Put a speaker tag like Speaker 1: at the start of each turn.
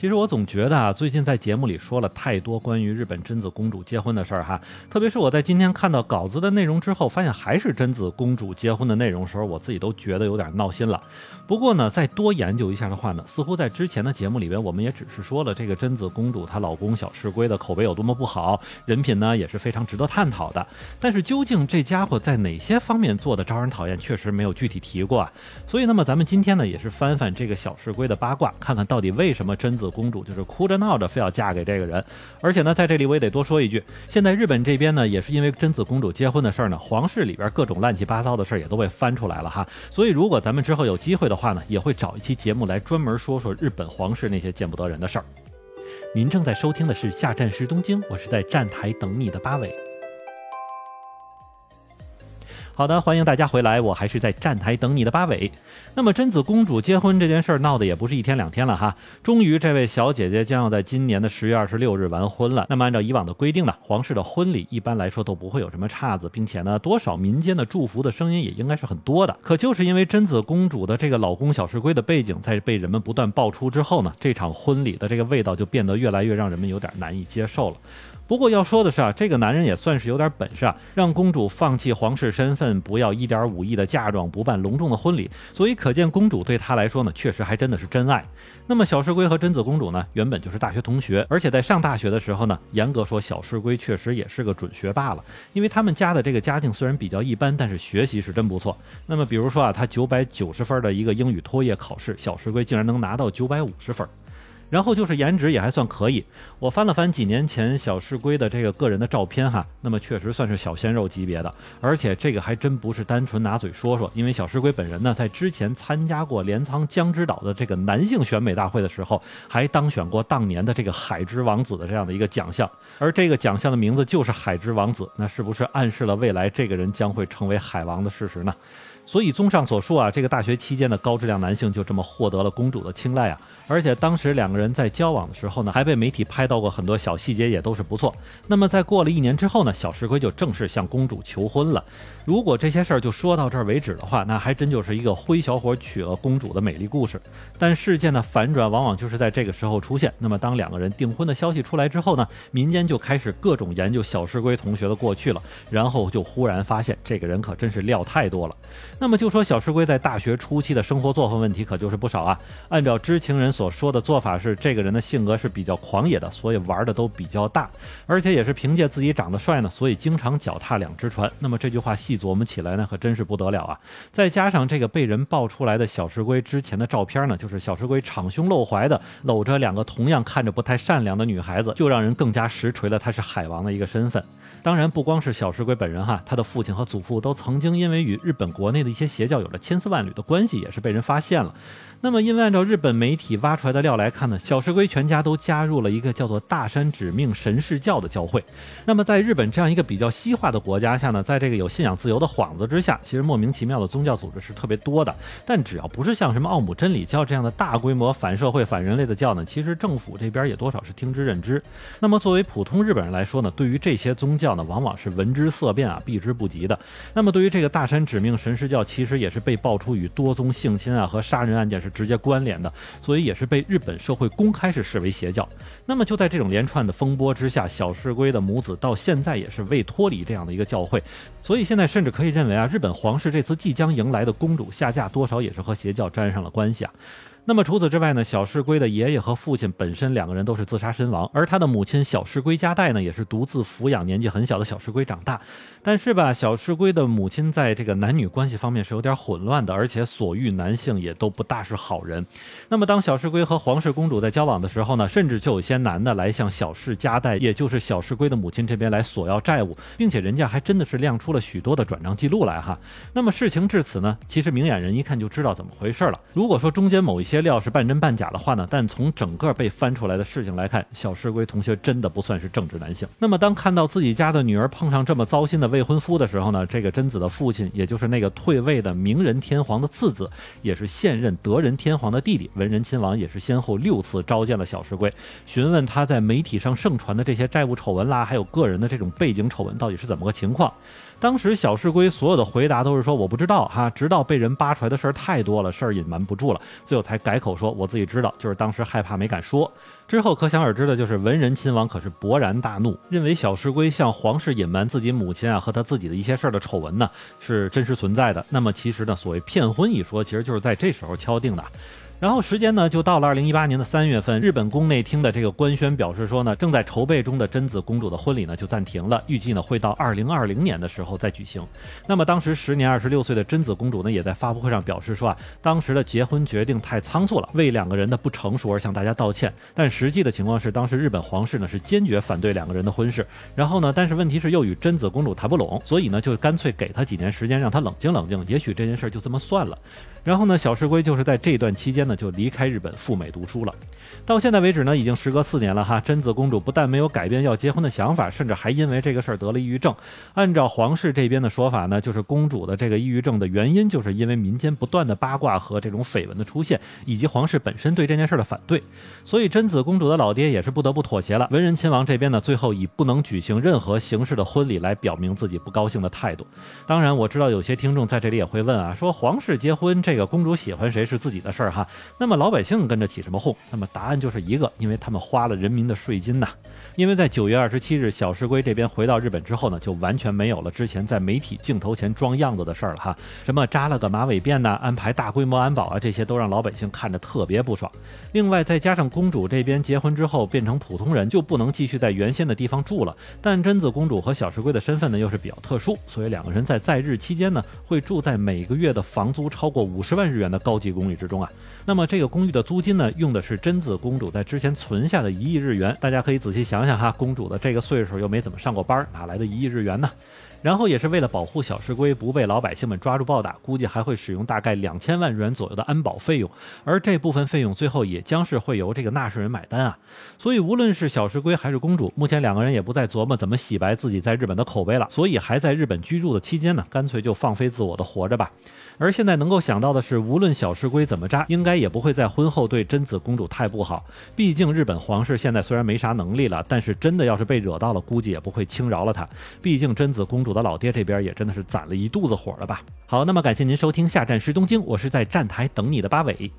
Speaker 1: 其实我总觉得啊，最近在节目里说了太多关于日本贞子公主结婚的事儿哈，特别是我在今天看到稿子的内容之后，发现还是贞子公主结婚的内容时候，我自己都觉得有点闹心了。不过呢，再多研究一下的话呢，似乎在之前的节目里边，我们也只是说了这个贞子公主她老公小市龟的口碑有多么不好，人品呢也是非常值得探讨的。但是究竟这家伙在哪些方面做的招人讨厌，确实没有具体提过啊。所以那么咱们今天呢，也是翻翻这个小市龟的八卦，看看到底为什么贞子。公主就是哭着闹着非要嫁给这个人，而且呢，在这里我也得多说一句，现在日本这边呢，也是因为贞子公主结婚的事儿呢，皇室里边各种乱七八糟的事儿也都被翻出来了哈。所以如果咱们之后有机会的话呢，也会找一期节目来专门说说日本皇室那些见不得人的事儿。您正在收听的是下站是东京，我是在站台等你的八尾。好的，欢迎大家回来，我还是在站台等你的八尾。那么贞子公主结婚这件事儿闹得也不是一天两天了哈，终于这位小姐姐将要在今年的十月二十六日完婚了。那么按照以往的规定呢，皇室的婚礼一般来说都不会有什么岔子，并且呢，多少民间的祝福的声音也应该是很多的。可就是因为贞子公主的这个老公小石龟的背景在被人们不断爆出之后呢，这场婚礼的这个味道就变得越来越让人们有点难以接受了。不过要说的是啊，这个男人也算是有点本事啊，让公主放弃皇室身份，不要一点五亿的嫁妆，不办隆重的婚礼。所以可见公主对他来说呢，确实还真的是真爱。那么小石龟和贞子公主呢，原本就是大学同学，而且在上大学的时候呢，严格说小石龟确实也是个准学霸了，因为他们家的这个家境虽然比较一般，但是学习是真不错。那么比如说啊，他九百九十分的一个英语托业考试，小石龟竟然能拿到九百五十分。然后就是颜值也还算可以，我翻了翻几年前小市龟的这个个人的照片哈，那么确实算是小鲜肉级别的，而且这个还真不是单纯拿嘴说说，因为小市龟本人呢，在之前参加过镰仓江之岛的这个男性选美大会的时候，还当选过当年的这个海之王子的这样的一个奖项，而这个奖项的名字就是海之王子，那是不是暗示了未来这个人将会成为海王的事实呢？所以综上所述啊，这个大学期间的高质量男性就这么获得了公主的青睐啊。而且当时两个人在交往的时候呢，还被媒体拍到过很多小细节，也都是不错。那么在过了一年之后呢，小石龟就正式向公主求婚了。如果这些事儿就说到这儿为止的话，那还真就是一个灰小伙娶了公主的美丽故事。但事件的反转往往就是在这个时候出现。那么当两个人订婚的消息出来之后呢，民间就开始各种研究小石龟同学的过去了，然后就忽然发现这个人可真是料太多了。那么就说小石龟在大学初期的生活作风问题可就是不少啊。按照知情人。所说的做法是，这个人的性格是比较狂野的，所以玩的都比较大，而且也是凭借自己长得帅呢，所以经常脚踏两只船。那么这句话细琢磨起来呢，可真是不得了啊！再加上这个被人爆出来的小石龟之前的照片呢，就是小石龟敞胸露怀的搂着两个同样看着不太善良的女孩子，就让人更加实锤了他是海王的一个身份。当然，不光是小石龟本人哈，他的父亲和祖父都曾经因为与日本国内的一些邪教有着千丝万缕的关系，也是被人发现了。那么，因为按照日本媒体挖出来的料来看呢，小石龟全家都加入了一个叫做大山指命神事教的教会。那么，在日本这样一个比较西化的国家下呢，在这个有信仰自由的幌子之下，其实莫名其妙的宗教组织是特别多的。但只要不是像什么奥姆真理教这样的大规模反社会、反人类的教呢，其实政府这边也多少是听之任之。那么，作为普通日本人来说呢，对于这些宗教呢，往往是闻之色变啊，避之不及的。那么，对于这个大山指命神事教，其实也是被爆出与多宗性侵啊和杀人案件是直接关联的，所以也是被日本社会公开是视为邪教。那么就在这种连串的风波之下，小士归的母子到现在也是未脱离这样的一个教会。所以现在甚至可以认为啊，日本皇室这次即将迎来的公主下嫁，多少也是和邪教沾上了关系啊。那么除此之外呢，小市龟的爷爷和父亲本身两个人都是自杀身亡，而他的母亲小市龟加代呢，也是独自抚养年纪很小的小市龟长大。但是吧，小市龟的母亲在这个男女关系方面是有点混乱的，而且所遇男性也都不大是好人。那么当小市龟和皇室公主在交往的时候呢，甚至就有些男的来向小市加代，也就是小市龟的母亲这边来索要债务，并且人家还真的是亮出了许多的转账记录来哈。那么事情至此呢，其实明眼人一看就知道怎么回事了。如果说中间某一些料是半真半假的话呢，但从整个被翻出来的事情来看，小石龟同学真的不算是正直男性。那么当看到自己家的女儿碰上这么糟心的，未婚夫的时候呢，这个贞子的父亲，也就是那个退位的明仁天皇的次子，也是现任德仁天皇的弟弟文仁亲王，也是先后六次召见了小石龟，询问他在媒体上盛传的这些债务丑闻啦，还有个人的这种背景丑闻到底是怎么个情况。当时小市龟所有的回答都是说我不知道哈，直到被人扒出来的事儿太多了，事儿隐瞒不住了，最后才改口说我自己知道，就是当时害怕没敢说。之后可想而知的就是文人亲王可是勃然大怒，认为小市龟向皇室隐瞒自己母亲啊和他自己的一些事儿的丑闻呢是真实存在的。那么其实呢，所谓骗婚一说，其实就是在这时候敲定的。然后时间呢，就到了二零一八年的三月份，日本宫内厅的这个官宣表示说呢，正在筹备中的贞子公主的婚礼呢就暂停了，预计呢会到二零二零年的时候再举行。那么当时时年二十六岁的贞子公主呢，也在发布会上表示说啊，当时的结婚决定太仓促了，为两个人的不成熟而向大家道歉。但实际的情况是，当时日本皇室呢是坚决反对两个人的婚事。然后呢，但是问题是又与贞子公主谈不拢，所以呢就干脆给她几年时间，让她冷静冷静，也许这件事儿就这么算了。然后呢，小石龟就是在这段期间呢，就离开日本赴美读书了。到现在为止呢，已经时隔四年了哈。贞子公主不但没有改变要结婚的想法，甚至还因为这个事儿得了抑郁症。按照皇室这边的说法呢，就是公主的这个抑郁症的原因，就是因为民间不断的八卦和这种绯闻的出现，以及皇室本身对这件事儿的反对。所以贞子公主的老爹也是不得不妥协了。文人亲王这边呢，最后以不能举行任何形式的婚礼来表明自己不高兴的态度。当然，我知道有些听众在这里也会问啊，说皇室结婚这 这个公主喜欢谁是自己的事儿哈，那么老百姓跟着起什么哄？那么答案就是一个，因为他们花了人民的税金呐。因为在九月二十七日，小石龟这边回到日本之后呢，就完全没有了之前在媒体镜头前装样子的事儿了哈。什么扎了个马尾辫呐，安排大规模安保啊，这些都让老百姓看着特别不爽。另外再加上公主这边结婚之后变成普通人，就不能继续在原先的地方住了。但贞子公主和小石龟的身份呢又是比较特殊，所以两个人在在日期间呢会住在每个月的房租超过五五十万日元的高级公寓之中啊。那么这个公寓的租金呢用的是贞子公主在之前存下的一亿日元，大家可以仔细。想想哈，公主的这个岁数又没怎么上过班，哪来的一亿日元呢？然后也是为了保护小石龟不被老百姓们抓住暴打，估计还会使用大概两千万日元左右的安保费用，而这部分费用最后也将是会由这个纳税人买单啊。所以无论是小石龟还是公主，目前两个人也不再琢磨怎么洗白自己在日本的口碑了，所以还在日本居住的期间呢，干脆就放飞自我的活着吧。而现在能够想到的是，无论小石龟怎么扎，应该也不会在婚后对贞子公主太不好。毕竟日本皇室现在虽然没啥能力了，但是真的要是被惹到了，估计也不会轻饶了他。毕竟贞子公主主的老爹这边也真的是攒了一肚子火了吧。好，那么感谢您收听下站时东京，我是在站台等你的八尾。